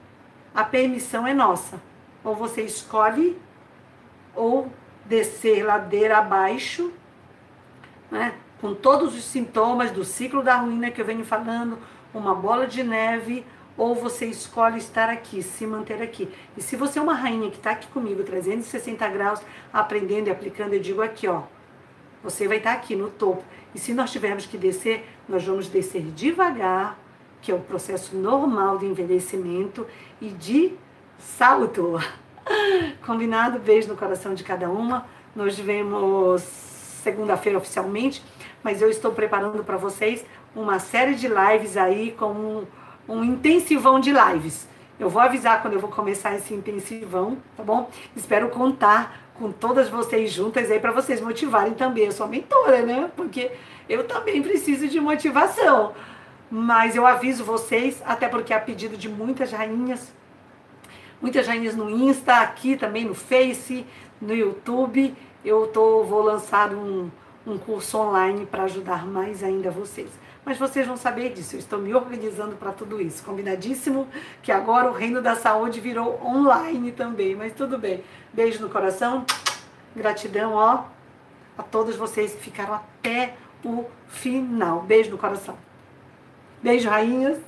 a permissão é nossa. Ou você escolhe, ou descer ladeira abaixo, né? Com todos os sintomas do ciclo da ruína que eu venho falando, uma bola de neve, ou você escolhe estar aqui, se manter aqui. E se você é uma rainha que está aqui comigo, 360 graus, aprendendo e aplicando, eu digo aqui, ó, você vai estar tá aqui no topo. E se nós tivermos que descer, nós vamos descer devagar, que é o processo normal de envelhecimento e de salto. Combinado? Beijo no coração de cada uma. Nós vemos segunda-feira oficialmente mas eu estou preparando para vocês uma série de lives aí com um, um intensivão de lives. Eu vou avisar quando eu vou começar esse intensivão, tá bom? Espero contar com todas vocês juntas aí para vocês motivarem também. Eu sou mentora, né? Porque eu também preciso de motivação. Mas eu aviso vocês, até porque é a pedido de muitas rainhas, muitas rainhas no Insta, aqui também no Face, no YouTube, eu tô, vou lançar um, um curso online para ajudar mais ainda vocês. mas vocês vão saber disso. Eu estou me organizando para tudo isso. Combinadíssimo que agora o reino da saúde virou online também, mas tudo bem. Beijo no coração. Gratidão, ó, a todos vocês que ficaram até o final. Beijo no coração. Beijo, rainhas.